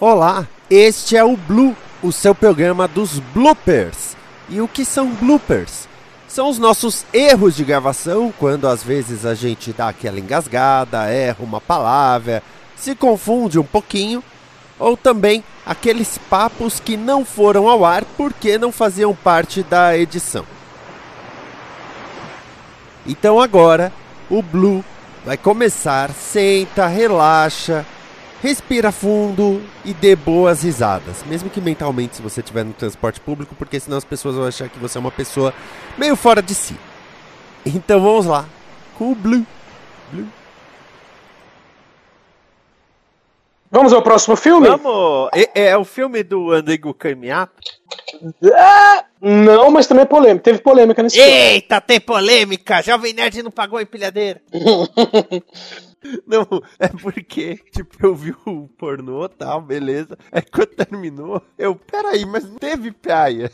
Olá, este é o Blue, o seu programa dos bloopers. E o que são bloopers? São os nossos erros de gravação, quando às vezes a gente dá aquela engasgada, erra uma palavra, se confunde um pouquinho, ou também aqueles papos que não foram ao ar porque não faziam parte da edição. Então agora o Blue vai começar, senta, relaxa, respira fundo e dê boas risadas. Mesmo que mentalmente, se você estiver no transporte público, porque senão as pessoas vão achar que você é uma pessoa meio fora de si. Então vamos lá, com o Blue. Blue. Vamos ao próximo filme? Vamos! É, é o filme do Andrigo Carmiato? Ah, não, mas também é polêmica. Teve polêmica nesse filme. Eita, tem polêmica! Jovem Nerd não pagou a empilhadeira. Não, é porque, tipo, eu vi o pornô tal, beleza. Aí quando terminou, eu, peraí, mas não teve praia.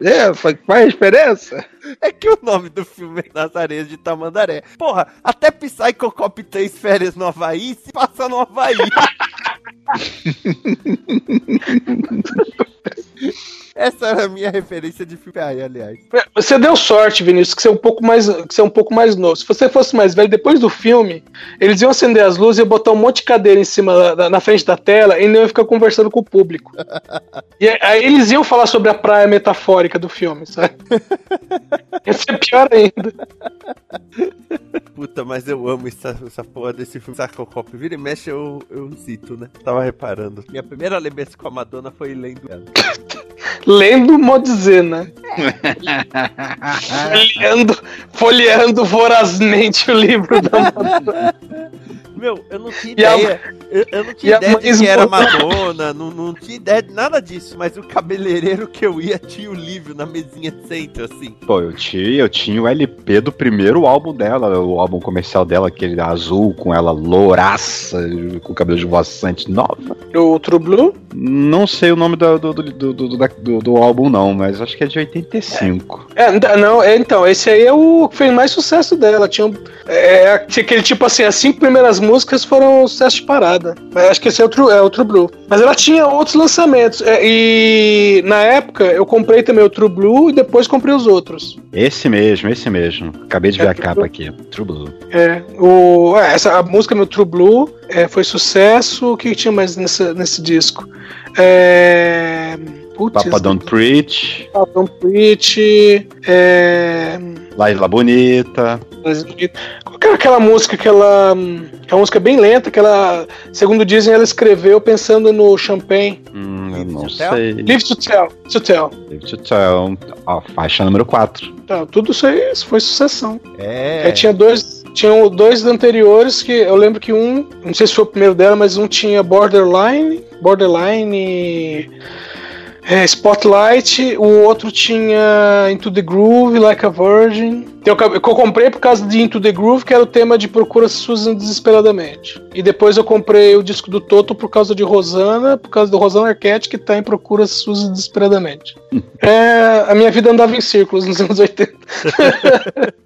É, faz faz diferença? É que o nome do filme é Nas Areias de Tamandaré. Porra, até Psycho Cop 3 Férias no Havaí se passa no Havaí. Essa era a minha referência de filme aí, aliás. Você deu sorte, Vinícius, que você é um pouco mais, que você é um pouco mais novo. Se você fosse mais velho, depois do filme, eles iam acender as luzes e botar um monte de cadeira em cima da, na frente da tela e não iam ficar conversando com o público. e aí eles iam falar sobre a praia metafórica do filme, sabe? Ia ser pior ainda. Puta, mas eu amo essa, essa porra desse filme Psycho Cop. Vira e mexe, eu, eu cito, né? Tava reparando. Minha primeira lembrança com a Madonna foi lendo ela. Lendo Modzê, né? folheando, folheando vorazmente o livro da Madonna. Meu, eu não tinha a- ideia. Eu, eu não tinha ideia de que era. Madonna, não, não tinha ideia de nada disso. Mas o cabeleireiro que eu ia tinha o livro na mesinha de centro, assim. Pô, eu tinha, eu tinha o LP do primeiro álbum dela, o álbum comercial dela, aquele azul com ela louraça, com cabelo de voaçante nova. O True Blue? Não sei o nome do, do, do, do, do, da- do- do álbum, não, mas acho que é de 85. É, n- não, é, então, esse aí é o que fez mais sucesso dela. Tinha, um- é, tinha aquele tipo assim, as cinco primeiras músicas foram sucesso de parada. Mas acho que esse é o, True, é o True Blue. Mas ela tinha outros lançamentos. é, e na época eu comprei também o True Blue e depois comprei os outros. Esse mesmo, esse mesmo. Acabei de É ver a capa Blue? aqui. True Blue. É, o, é, essa, a música meu True Blue é, foi sucesso. O que tinha mais nessa, nesse disco? É. Putz, Papa Don't Preach, Papa Don't Preach. É. Laila Bonita. Qual que era aquela música que ela. Que é uma música bem lenta, que ela, segundo dizem, ela escreveu pensando no Champagne. Hum, eu Live não to Tell? sei. Live to Tell. To tell. Live to Tell. Ó, faixa número 4. Tá, tudo isso aí foi sucessão. É. Aí tinha dois. Tinham dois anteriores que eu lembro que um, não sei se foi o primeiro dela, mas um tinha Borderline, Borderline é, Spotlight, o outro tinha Into the Groove, Like a Virgin. Que eu, que eu comprei por causa de Into the Groove, que era o tema de Procura Susan Desesperadamente. E depois eu comprei o disco do Toto por causa de Rosana, por causa do Rosana Arquette, que tá em Procura Susan Desesperadamente. é, a minha vida andava em círculos nos anos 80.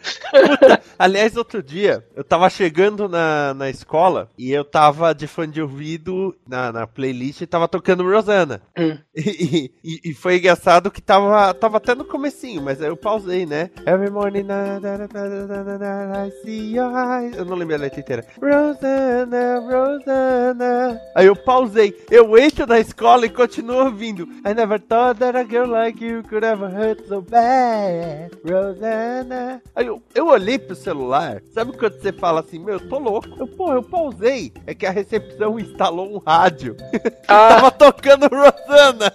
Aliás, outro dia, eu tava chegando na, na escola e eu tava de fone de ouvido na, na playlist e tava tocando Rosana. Hum. E, e- e foi engraçado que tava, tava até no comecinho, mas aí eu pausei, né? Every morning na, na, na, na, na, I see your eyes. Eu não lembro a letra inteira. Rosana, Rosana. Aí eu pausei. Eu entro na escola e continuo ouvindo. I never thought that a girl like you could ever hurt so bad. Rosana. Aí eu, eu olhei pro celular. Sabe quando você fala assim, meu, eu tô louco? Eu, pô, eu pausei. É que a recepção instalou um rádio. Ah, Tava tocando Rosana.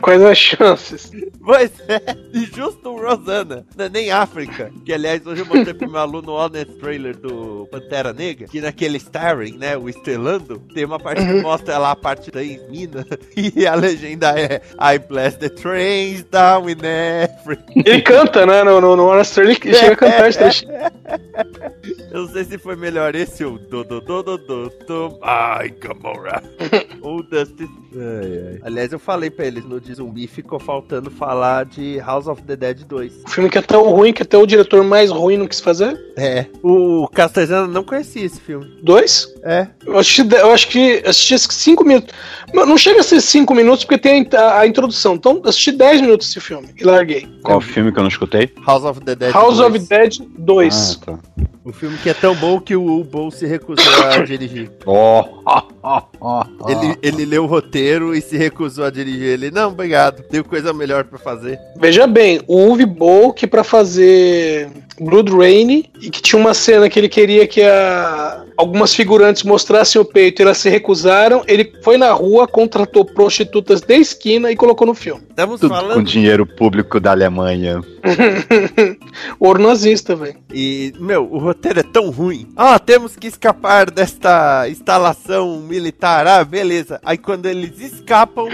Quais as chances? Pois é, e justo o Rosana, não é nem África. Que aliás, hoje eu mostrei pro meu aluno o Honest Trailer do Pantera Negra, que naquele starring, né, o Estelando, tem uma parte que mostra lá a parte da mina e a legenda é I bless the trains down in Africa. Ele canta, né? No, no, no Honest Trailer, ele chega a cantar esse trecho. Eu não sei se foi melhor esse ou do do do do do do Ai, Gamora. ou Dusty. Ai, ai. Aliás, eu falei pra eles no de zumbi, ficou faltando falar de House of the Dead 2. O filme que é tão ruim que até o diretor mais ruim não quis fazer. É. O Castellano não conhecia esse filme. Dois? É. Eu, assisti, de- eu acho que assisti cinco minutos. Mas Não chega a ser cinco minutos porque tem a, a introdução. Então, assisti 10 minutos desse filme e larguei. Qual filme que eu não escutei? House of the Dead House 2. of Dead 2. Ah, tá. O filme que é tão bom que o Ubo se recusou a dirigir. Oh, oh, oh, oh. Ele, ele leu o roteiro e se recusou a dirigir. Ele, não, obrigado, tenho coisa melhor pra fazer. Veja bem, o Uwe Boll pra fazer Blood Rain e que tinha uma cena que ele queria que a- algumas figurantes mostrassem o peito e elas se recusaram. Ele foi na rua, contratou prostitutas de esquina e colocou no filme. Estamos Tudo com falando. dinheiro público da Alemanha. Ouro nazista, velho. E, meu, o roteiro é tão ruim. Ah, temos que escapar desta instalação militar. Ah, beleza. Aí quando eles escapam.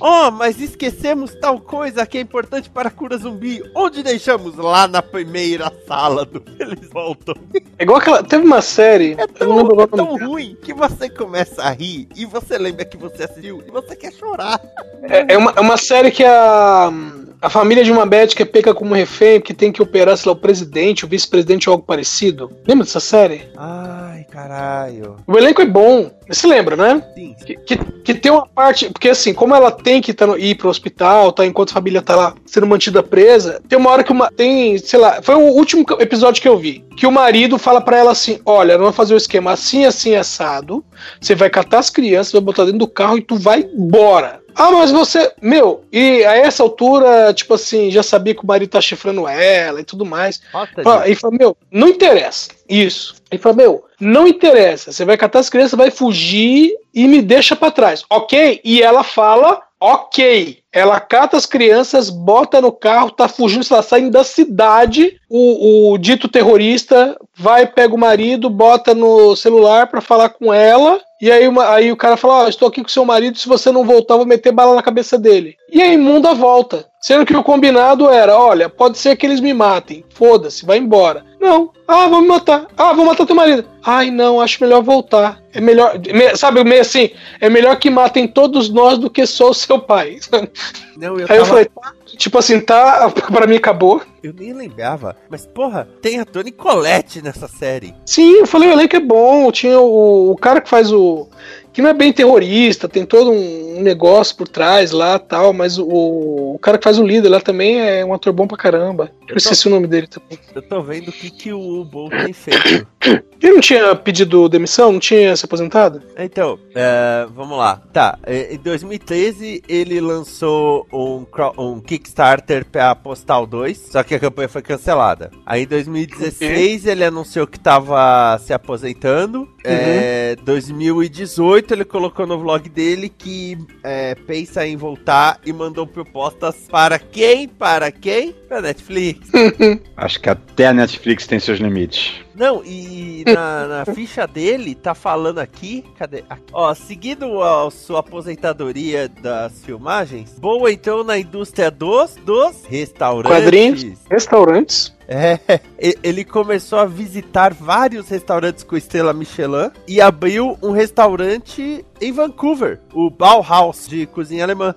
Oh, mas esquecemos tal coisa que é importante para a cura zumbi. Onde deixamos? Lá na primeira sala do Eles voltam. É igual aquela. Teve uma série. É não tão, lembro é tão ruim que você começa a rir e você lembra que você assistiu e você quer chorar. É, é uma, é uma série que a, a família de uma médica pega como refém, que tem que operar, sei lá, o presidente, o vice-presidente ou algo parecido. Lembra dessa série? Ai, caralho. O elenco é bom. Você lembra, né? Sim. Que, que, que tem uma parte. Porque assim, como ela tem que tá no- ir pro hospital, tá? Enquanto a família tá lá sendo mantida presa, tem uma hora que uma. Tem, sei lá, foi o último episódio que eu vi. Que o marido fala pra ela assim: olha, nós vamos fazer o esquema assim, assim, assado. Você vai catar as crianças, vai botar dentro do carro e tu vai embora. Ah, mas você. Meu, e a essa altura, tipo assim, já sabia que o marido tá chifrando ela e tudo mais. Nossa, Ele falou, meu, não interessa. Isso. Ele falou, meu, não interessa. Você vai catar as crianças, vai fugir e me deixa pra trás. Ok? E ela fala, ok. Ela cata as crianças, bota no carro, tá fugindo, lá, saindo da cidade. O, o dito terrorista vai, pega o marido, bota no celular pra falar com ela. E aí, uma- aí o cara fala: Ó, estou aqui com seu marido, se você não voltar, vou meter bala na cabeça dele. E a imunda volta. Sendo que o combinado era: olha, pode ser que eles me matem. Foda-se, vai embora. Não. Ah, vou me matar. Ah, vou matar teu marido. Ai, não, acho melhor voltar. É melhor. me- sabe, meio assim, é melhor que matem todos nós do que só o seu pai. Não, eu, Aí eu tava- falei, tá, tipo assim, tá, pra mim acabou. eu nem lembrava. Mas, porra, tem a Toni Collette nessa série. Sim, eu falei, o elenco é bom. Tinha o, o cara que faz o. Que não é bem terrorista, tem todo um negócio por trás lá tal, mas o, o cara que faz o líder lá também é um ator bom pra caramba. Eu esqueci o nome dele também. Eu tô vendo o que, que o Ubo tem feito. Ele não tinha pedido demissão? Não tinha se aposentado? Então, é, vamos lá. Tá, é, em 2013 ele lançou um, um Kickstarter pra Postal 2, só que a campanha foi cancelada. Aí em 2016 ele anunciou que tava se aposentando. É, 2018 ele colocou no vlog dele que é, pensa em voltar e mandou propostas para quem? Para quem? Pra Netflix. Acho que até a Netflix tem seus limites. Não, e na, na ficha dele tá falando aqui, cadê? Aqui. Ó, seguindo a sua aposentadoria das filmagens, boa então na indústria dos dos restaurantes. Quadrinhos. Restaurantes. É, e- ele começou a visitar vários restaurantes com estrela Michelin e abriu um restaurante em Vancouver, o Bauhaus de cozinha alemã.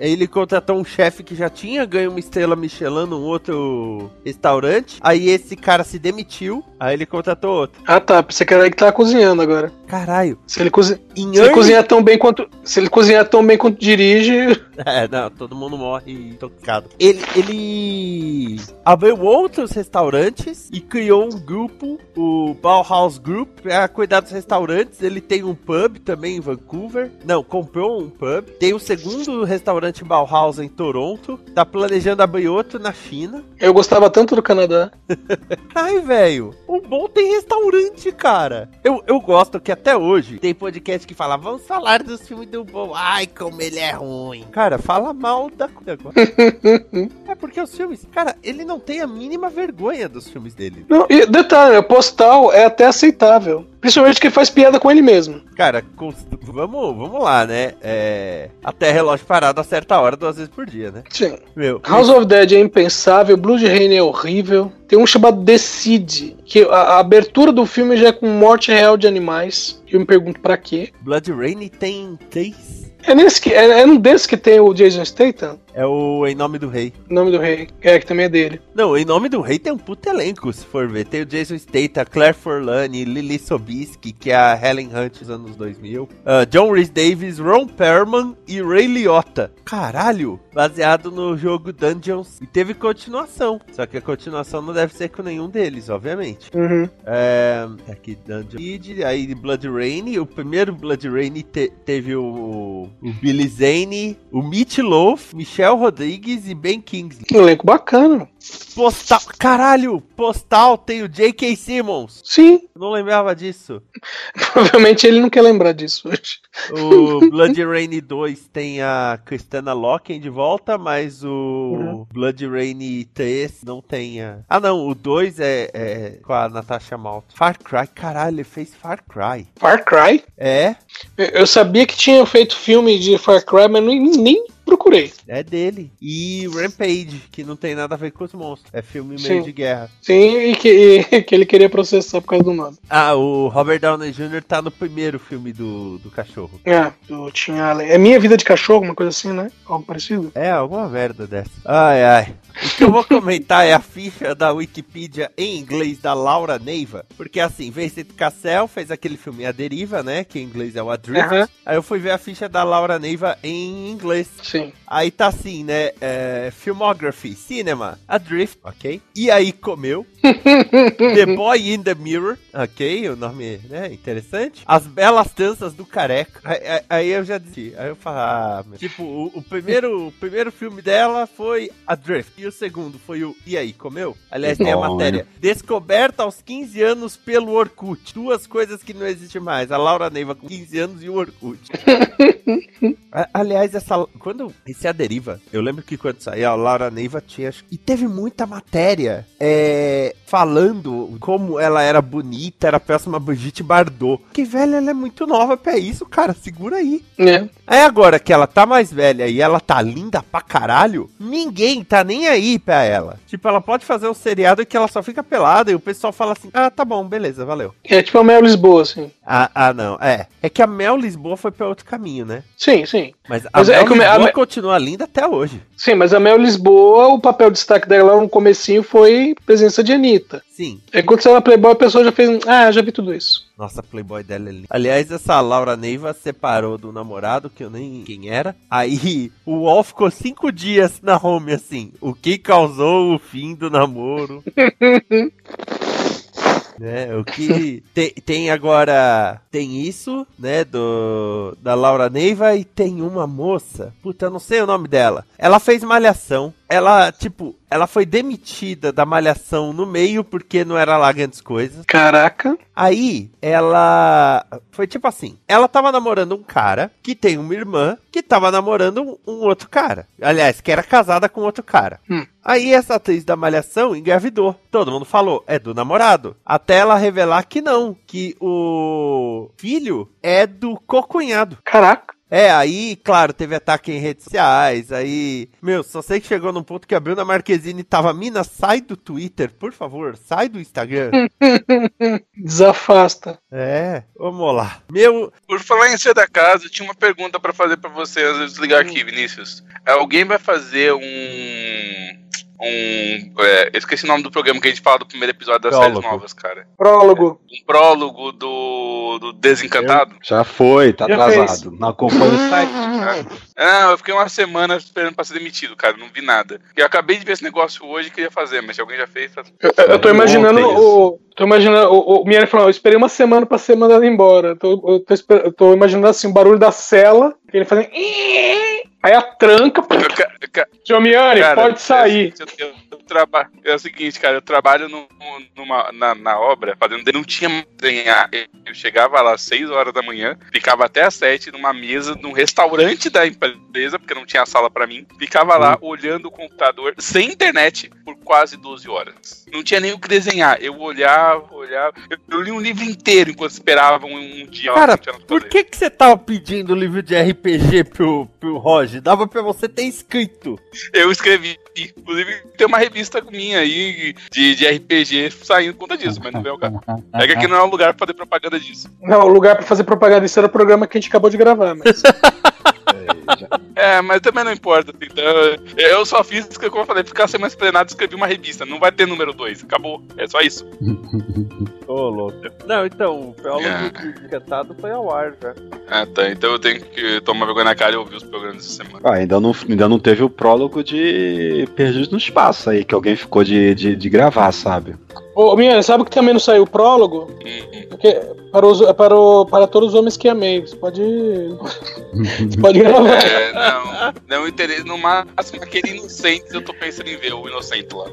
Aí ele contratou um chefe que já tinha ganho uma estrela Michelin num outro restaurante. Aí esse cara se demitiu. Aí ele contratou outro. Ah tá, pensei que era ele que tava cozinhando agora. Caralho. Se ele, cozi... Se ele cozinhar tão bem quanto. Se ele cozinhar tão bem quanto dirige. É, não, todo mundo morre tocado. Ele, ele abriu outros restaurantes e criou um grupo, o Bauhaus Group, pra cuidar dos restaurantes. Ele tem um pub também em Vancouver. Não, comprou um pub. Tem o segundo restaurante Bauhaus em Toronto. Tá planejando abrir outro na China. Eu gostava tanto do Canadá. Ai, velho, o bom tem restaurante, cara. Eu, eu gosto que até hoje tem podcast que fala, vamos falar dos filmes do bom. Ai, como ele é ruim. Cara, fala mal da coisa. porque os filmes. Cara, ele não tem a mínima vergonha dos filmes dele. Não, e detalhe, o postal é até aceitável. Principalmente que faz piada com ele mesmo. Cara, com- vamos, vamos lá, né? É, até relógio parado a certa hora, duas vezes por dia, né? Sim. Meu, House of Dead é impensável, Blood Rain é horrível. Tem um chamado Decide, que a, a abertura do filme já é com morte real de animais. Eu me pergunto pra quê. Blood Rain tem três. É, nesse que, é, é um desses que tem o Jason Statham, É o Em Nome do Rei. nome do rei. É, que também é dele. Não, Em Nome do Rei tem um puto elenco, se for ver. Tem o Jason Statham, Claire Forlani, Lily Sobieski, que é a Helen Hunt dos anos 2000. ah, John Rhys Davis, Ron Perlman e Ray Liotta. Caralho! Baseado no jogo Dungeons. E teve continuação. Só que a continuação não deve ser com nenhum deles, obviamente. Uhum. É, aqui Dungeon Kid, aí Blood Rain. O primeiro Blood Rain te- teve o, o Billy Zane, o Meat Loaf, Michelle Rodrigues e Ben Kingsley. Um elenco bacana. Postal, caralho, Postal tem o J.K. Simmons. Sim, não lembrava disso. provavelmente ele não quer lembrar disso hoje. O Blood Rain 2 tem a Christina Loken de volta, mas o Uhum. Blood Rain 3 não tem a... Ah não, o 2 é, é com a Natasha Malta. Far Cry, caralho, ele fez Far Cry. Far Cry. É, Eu- Eu sabia que tinha feito filme de Far Cry, mas nem, nem procurei. É dele. E Rampage, que não tem nada a ver com os monstros. É filme meio Sim. de guerra. Sim, e que, e que ele queria processar por causa do nome. Ah, o Robert Downey Jr. tá no primeiro filme do, do cachorro. É, do Tim Allen. É Minha Vida de Cachorro, uma coisa assim, né? Algo parecido. É, alguma merda dessa. Ai, ai. O que eu vou comentar é a ficha da Wikipedia em inglês da Laura Neiva. Porque assim, Vincent Cassel fez aquele filme A Deriva, né? Que em inglês é o Adrift. Aham. Aí eu fui ver a ficha da Laura Neiva em inglês. Sim. Aí tá assim, né? É, filmography, cinema, Adrift, ok? E aí comeu. the Boy in the Mirror, ok? O nome, né? Interessante. As Belas Danças do Careca. Aí, aí- aí eu já disse. Aí eu falo, ah, meu. Tipo, o, o primeiro, o primeiro filme dela foi Adrift. E o segundo foi o E aí, comeu? Aliás, tem a matéria. Descoberta aos 15 anos pelo Orkut. Duas coisas que não existem mais. A Laura Neiva com 15 anos e o Orkut. Aliás, essa quando esse é a deriva, eu lembro que quando saiu a Laura Neiva tinha e teve muita matéria é, falando como ela era bonita, era a próxima Brigitte Bardot. Que velho, ela é muito nova pra isso, cara, segura aí. É. Aí agora que ela tá mais velha e ela tá linda pra caralho, ninguém tá nem aí pra ela. Tipo, ela pode fazer um seriado que ela só fica pelada e o pessoal fala assim: "Ah, tá bom, beleza, valeu". É tipo a Mel Lisboa, assim. Ah, ah não, é. É que a Mel Lisboa foi pra outro caminho, né? Sim, sim. Mas a Mas é Mel que Me- a Lisboa Me- continua linda até hoje. Sim, mas a Mel Lisboa, o papel de destaque dela lá no comecinho foi presença de Anitta. Sim. Aí quando saiu na Playboy, a pessoa já fez. Ah, já vi tudo isso. Nossa, a Playboy dela é linda. Aliás, essa Laura Neiva separou do namorado, que eu nem quem era. Aí o UOL ficou cinco dias na home, assim. O que causou o fim do namoro? né, o que tem, tem agora tem isso, né, do da Laura Neiva e tem uma moça, puta, eu não sei o nome dela. Ela fez malhação. Ela, tipo, ela foi demitida da malhação no meio porque não era lá grandes coisas. Caraca. Aí, ela. Foi tipo assim: ela tava namorando um cara que tem uma irmã que tava namorando um, um outro cara. Aliás, que era casada com outro cara. Hum. Aí, essa atriz da Malhação engravidou. Todo mundo falou: é do namorado. Até ela revelar que não, que o filho é do cocunhado. Caraca. É, aí, claro, teve ataque em redes sociais, aí... Meu, só sei que chegou num ponto que a Bruna Marquezine tava... Mina, sai do Twitter, por favor, sai do Instagram. Desafasta. é, vamos lá. Meu... Por falar em ser da casa, eu tinha uma pergunta pra fazer pra você antes de desligar aqui, Vinícius. Alguém vai fazer um. Um. é, eu esqueci o nome do programa que a gente fala do primeiro episódio das Prólogo. séries novas, cara. Prólogo. Um prólogo do. do Desencantado. Já foi, tá Já atrasado. Não acompanha o site. Ah, eu fiquei uma semana esperando pra ser demitido, cara. Não vi nada. Eu acabei de ver esse negócio hoje e queria fazer, mas se alguém já fez, tá... Eu, eu tô Ontem imaginando o. Tô imaginando o, o Miele falando, eu esperei uma semana pra ser mandado embora. Tô, eu, tô, eu tô imaginando assim, o barulho da cela, ele fazendo. Aí a tranca, Tio Miane, cara, pode sair. É, eu, eu traba- é o seguinte, cara, eu trabalho no- numa, na, na obra, fazendo. Não tinha mais desenhar. Eu chegava lá às 6 horas da manhã, ficava até às 7 numa mesa, num restaurante da empresa, porque não tinha sala pra mim. Ficava lá olhando o computador sem internet por quase 12 horas. Não tinha nem o que desenhar. Eu olhava, olhava. Eu, eu li um livro inteiro enquanto esperava um, um dia Cara, Por que, que você tava pedindo livro de RPG pro, pro Roger? Dava pra você ter escrito. Eu escrevi. Inclusive, tem uma revista minha aí de, de RPG saindo por conta disso, mas não veio o caso. É que aqui não é um lugar pra fazer propaganda disso. Não, o lugar pra fazer propaganda disso era o programa que a gente acabou de gravar, mas. É, mas também não importa. assim, Então, eu só fiz, como eu falei, ficar semana esplanada e escrevi uma revista. Não vai ter número 2. Acabou. É só isso. Ô, louco. Não, então, o prólogo É. Encantado foi ao ar já. Ah, tá. Então eu tenho que tomar vergonha na cara e ouvir os programas essa semana. Ah, ainda, não, ainda não teve o prólogo de Perdidos no Espaço aí, que alguém ficou de, de, de gravar, sabe? Ô, Miane, sabe que também não saiu o prólogo? Hum, Porque para, os, para, o, para todos os homens que amei. Você pode. Você pode gravar. É, não. Não interesse. No máximo, aquele inocente eu tô pensando em ver o inocente lá.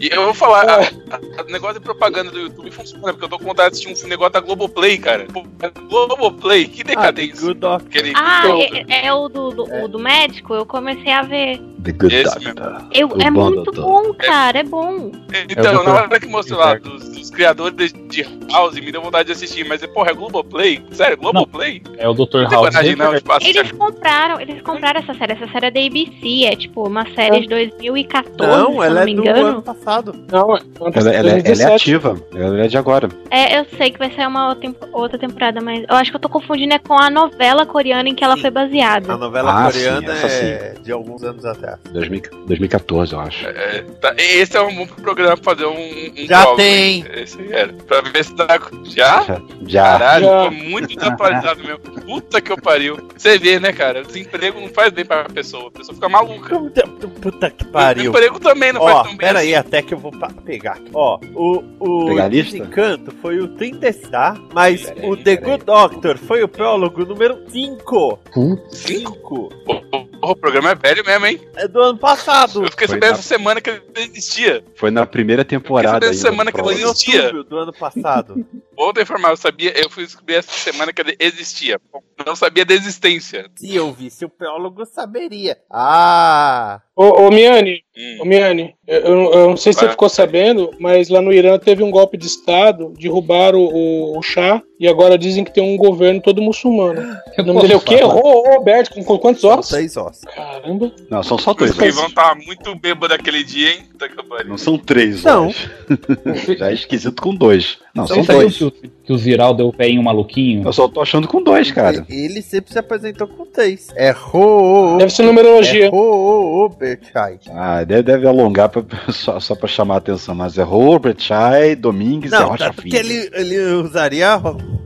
E eu vou falar, a- o negócio de propaganda do YouTube funciona, porque eu tô com vontade de assistir um negócio da Globoplay, cara. Pô, Globoplay, que Ah, decadência. Doctor. Aquele- Ah, é, é o do, do, o do médico? Eu comecei a ver. The Good Esse Doctor. Eu, é bom muito doutor. bom, cara, é bom. Então, É na hora que mostrou lá dos, dos criadores de, de House, me deu vontade de assistir, mas, porra, é Globoplay? Sério, Globoplay? É o Dr. Não House. coragem, não, tipo, assistir- Eles compraram, eles compraram essa série. Essa série é da ABC, é tipo uma série de 2014, Não, se eu ela não é me do engano. ano passado. Não, é Ela, ela, é- ela é 2017. ativa, ela é de agora. É, eu sei que vai sair uma outra tempo- outra temporada, mas eu acho que eu tô confundindo é com a novela coreana em que ela Sim. foi baseada. A novela Ah, sim, coreana essa é de alguns anos atrás. 2000 2014, eu acho. É, tá, esse é um bom programa pra fazer um. um Já prova, tem. Esse era. Pra ver se dá. Já? Já. Caralho, Já. tô muito desatualizado mesmo. Puta que eu pariu. Você vê, né, cara? Desemprego não faz bem pra pessoa. A pessoa fica maluca. Puta que O pariu. emprego também não Ó, faz tão bem. pera aí, assim. até que eu vou pegar. Ó, o, o? Desencanto foi o 30, tá? Mas Pera o aí, The Good Doctor foi o prólogo número 5. Putz. 5? Porra, o programa é velho mesmo, hein? É do ano passado. Eu fiquei Foi sabendo na- essa semana que ele existia. Foi na primeira temporada. Ainda essa semana do que prólogo. existia. do ano passado. Outra informação, eu sabia, eu fui descobrir essa semana que ele existia. Não sabia da existência. Se eu visse o prólogo, saberia. Ah! Ô, ô Miane, Hum. ô Miane, eu, eu- eu não sei se você ficou sabendo, mas lá no Irã teve um golpe de Estado, derrubaram o, o chá e agora dizem que tem um governo todo muçulmano. O nome dele é o quê? Ro- Roberto, com, com quantos ossos? seis ossos. Caramba. Não, são só O dois. escrivão ossos. tá muito bêbado daquele dia, hein? Pariu. Não são três, Não. ossos. Já é esquisito com dois. Não, são dois. que o, que o Ziraldo é o pé em um maluquinho? Eu só tô achando com dois, cara. Ele sempre se apresentou com três. É Ro. Deve ser numerologia. É. Ah, deve, deve alongar pra- só, só pra chamar a atenção, mas é Robert Chai, Domingues e Não, Rocha tanto que Filho. ele, ele usaria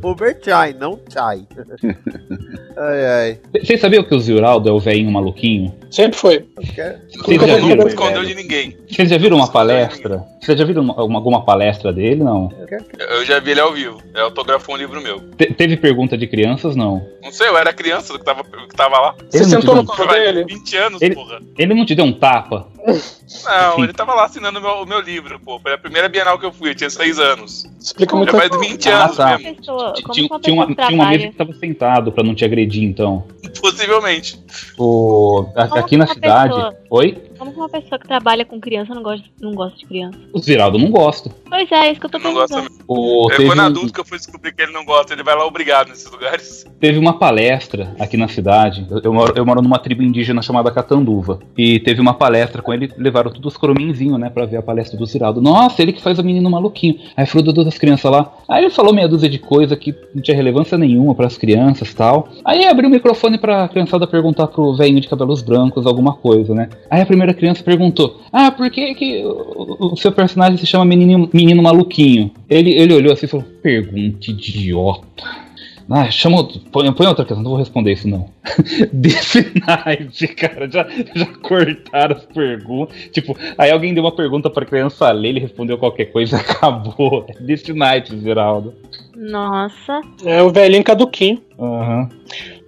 Robert Chai, não Chai. ai, ai. Vocês sabiam que o Ziraldo é o velhinho maluquinho? Sempre foi. Vocês já Nunca viram? escondeu de ninguém. Vocês já viram uma palestra? Vocês já viram uma- alguma, alguma palestra dele? Não. Eu já vi ele ao vivo. Ele autografou um livro meu. Te- teve pergunta de crianças? Não. Não sei, eu era criança que tava, que tava lá. Você não sentou no colo dele? 20 anos, Ele- porra. Ele não te deu um tapa? Não, Sim. ele tava lá assinando o meu, meu livro, pô. Foi a primeira Bienal que eu fui, eu tinha 6 anos. Explica Já muito faz 20 Ah, anos tá. mesmo. Pessoa, como Tinha, tinha uma, tinha uma mesa que tava sentado pra não te agredir, então. Possivelmente. O, aqui na cidade. pessoa- Oi? Como que uma pessoa que trabalha com criança não gosta, não gosta de criança? O Ziraldo não gosta. Pois é, é isso que eu tô mesmo. O, É teve, quando um- adulto que eu fui descobrir que ele não gosta, ele vai lá obrigado nesses lugares. teve uma palestra aqui na cidade. Eu, eu moro, eu moro numa tribo indígena chamada Catanduva. E teve uma palestra com ele, levaram todos os corominzinhos, né, pra ver a palestra do Ziraldo. Nossa, ele que faz o menino maluquinho. Aí falou todas as crianças lá. Aí ele falou meia dúzia de coisa que não tinha relevância nenhuma pras crianças tal. Aí abriu o microfone pra criançada perguntar pro velhinho de cabelos brancos alguma coisa, né? Aí a primeira criança perguntou: Ah, por que, que o, o seu personagem se chama menino, menino maluquinho? Ele, ele olhou assim e falou: Pergunta idiota. Ah, chama. outro- Põe, põe outra questão, não vou responder isso não. Desse naipe, cara, já, já cortaram as perguntas. Tipo, aí alguém deu uma pergunta pra criança ler, ele respondeu qualquer coisa e acabou. Desse naipe, Geraldo. Nossa. É o velhinho caduquinho. Aham.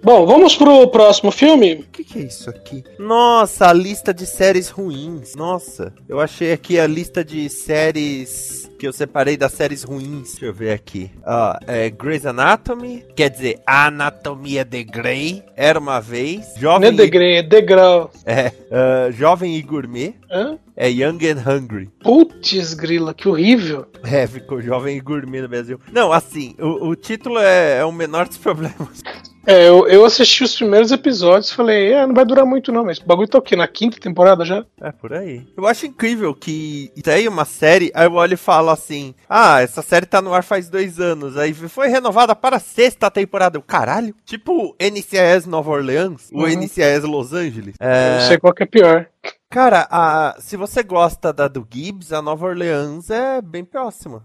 Bom, vamos pro próximo filme. O que, que é isso aqui? Nossa, a lista de séries ruins. Nossa, eu achei aqui a lista de séries que eu separei das séries ruins. Deixa eu ver aqui. Ó, é Grey's Anatomy, quer dizer, Anatomia de Grey, Era Uma Vez, Não é Jovem, e, degrê, é degrau. é, ah, Jovem e Gourmet, Hã? é Young and Hungry. Putz, grila, que horrível. É, ficou Jovem e Gourmet no Brasil. Não, assim, o, o título é, é o menor dos problemas. É, eu, eu assisti os primeiros episódios e falei, é, não vai durar muito não, mas o bagulho tá o quê? Na quinta temporada já? É, por aí. Eu acho incrível que tem uma série, aí eu olho e falo assim: Ah, essa série tá no ar faz dois anos. Aí foi renovada para a sexta temporada. Eu, caralho. Tipo NCIS Nova Orleans, ou Uhum. NCIS Los Angeles. É, não sei qual que é pior. cara, a- se você gosta da do Gibbs, a Nova Orleans é bem próxima.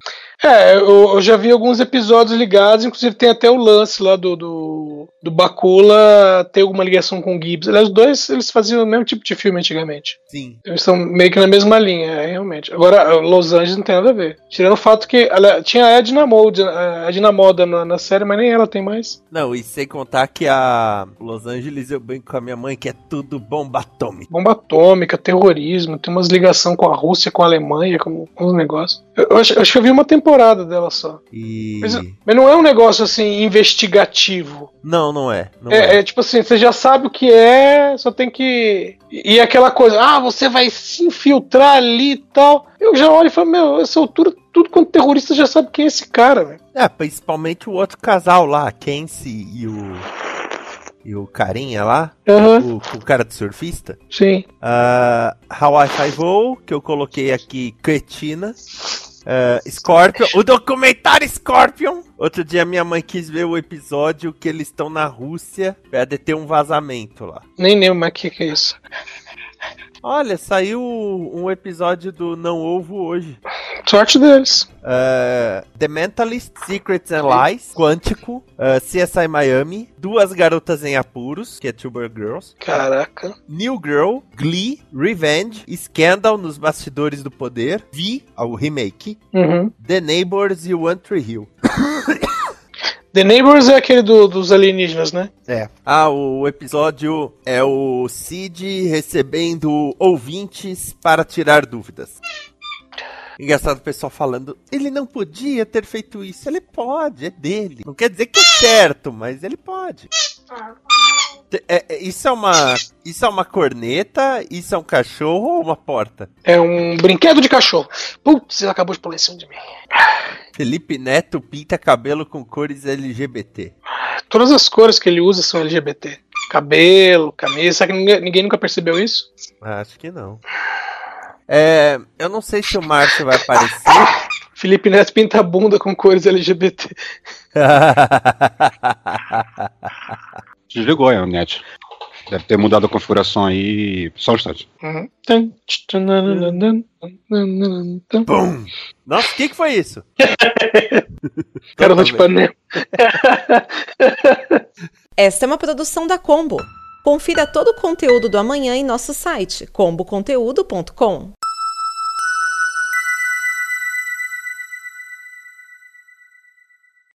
É, eu, eu já vi alguns episódios ligados, inclusive tem até o lance lá do, do, do Bakula ter alguma ligação com o Gibbs. Aliás, os dois eles faziam o mesmo tipo de filme antigamente. Sim. Eles estão meio que na mesma linha, é, realmente. Agora, Los Angeles não tem nada a ver. Tirando o fato que aliás, tinha a Edna, Mode, a Edna Moda na, na série, mas nem ela tem mais. Não, e sem contar que a Los Angeles eu brinco com a minha mãe que é tudo bomba atômica. Bomba atômica, terrorismo, tem umas ligações com a Rússia, com a Alemanha, com uns negócios. Eu, eu acho, acho que eu vi uma temporada dela só. E. Mas, mas não é um negócio assim investigativo. Não, não é. Não é. É, é tipo assim, você já sabe o que é, só tem que. E aquela coisa, ah, você vai se infiltrar ali e tal. Eu já olho e falo, meu, essa altura, tudo quanto terrorista já sabe quem é esse cara, velho. É, principalmente o outro casal lá, a Kenzie e o. E o carinha lá, Aham, o, o cara de surfista. sim. Ah, Hawaii Five-O, que eu coloquei aqui, Cretina. Ah, Scorpion, o documentário Scorpion. Outro dia minha mãe quis ver o episódio que eles estão na Rússia pra deter um vazamento lá. Nem lembro mais o que, que é isso. Olha, saiu um episódio do Não Ovo hoje. Sorte deles. Ah, The Mentalist, Secrets and Lies, Quântico, ah, CSI Miami, Duas Garotas em Apuros, que é Tuber Girls, Caraca. New Girl, Glee, Revenge, Scandal nos Bastidores do Poder, Vi, o remake, Uhum. The Neighbors e One Tree Hill. The Neighbors é aquele do- dos alienígenas, né? É. Ah, o episódio é o Cid recebendo ouvintes para tirar dúvidas. Engraçado o pessoal falando, ele não podia ter feito isso. Ele pode, é dele. Não quer dizer que é certo, mas ele pode. É- é- isso é uma. Isso é uma corneta, isso é um cachorro ou uma porta? É um brinquedo de cachorro. Putz, ele acabou de pular em cima de mim. Felipe Neto pinta cabelo com cores LGBT. Todas as cores que ele usa são LGBT. Cabelo, camisa. Será que ninguém, ninguém nunca percebeu isso? Acho que não. É, eu não sei se o Márcio vai aparecer. Felipe Neto pinta a bunda com cores LGBT. Desligou o net. Deve ter mudado a configuração aí. Só um instante. Uhum. Bum! Nossa, o que, que foi isso? Cara de panela. Esta é uma produção da Combo. Confira todo o conteúdo do amanhã em nosso site comboconteúdo.com.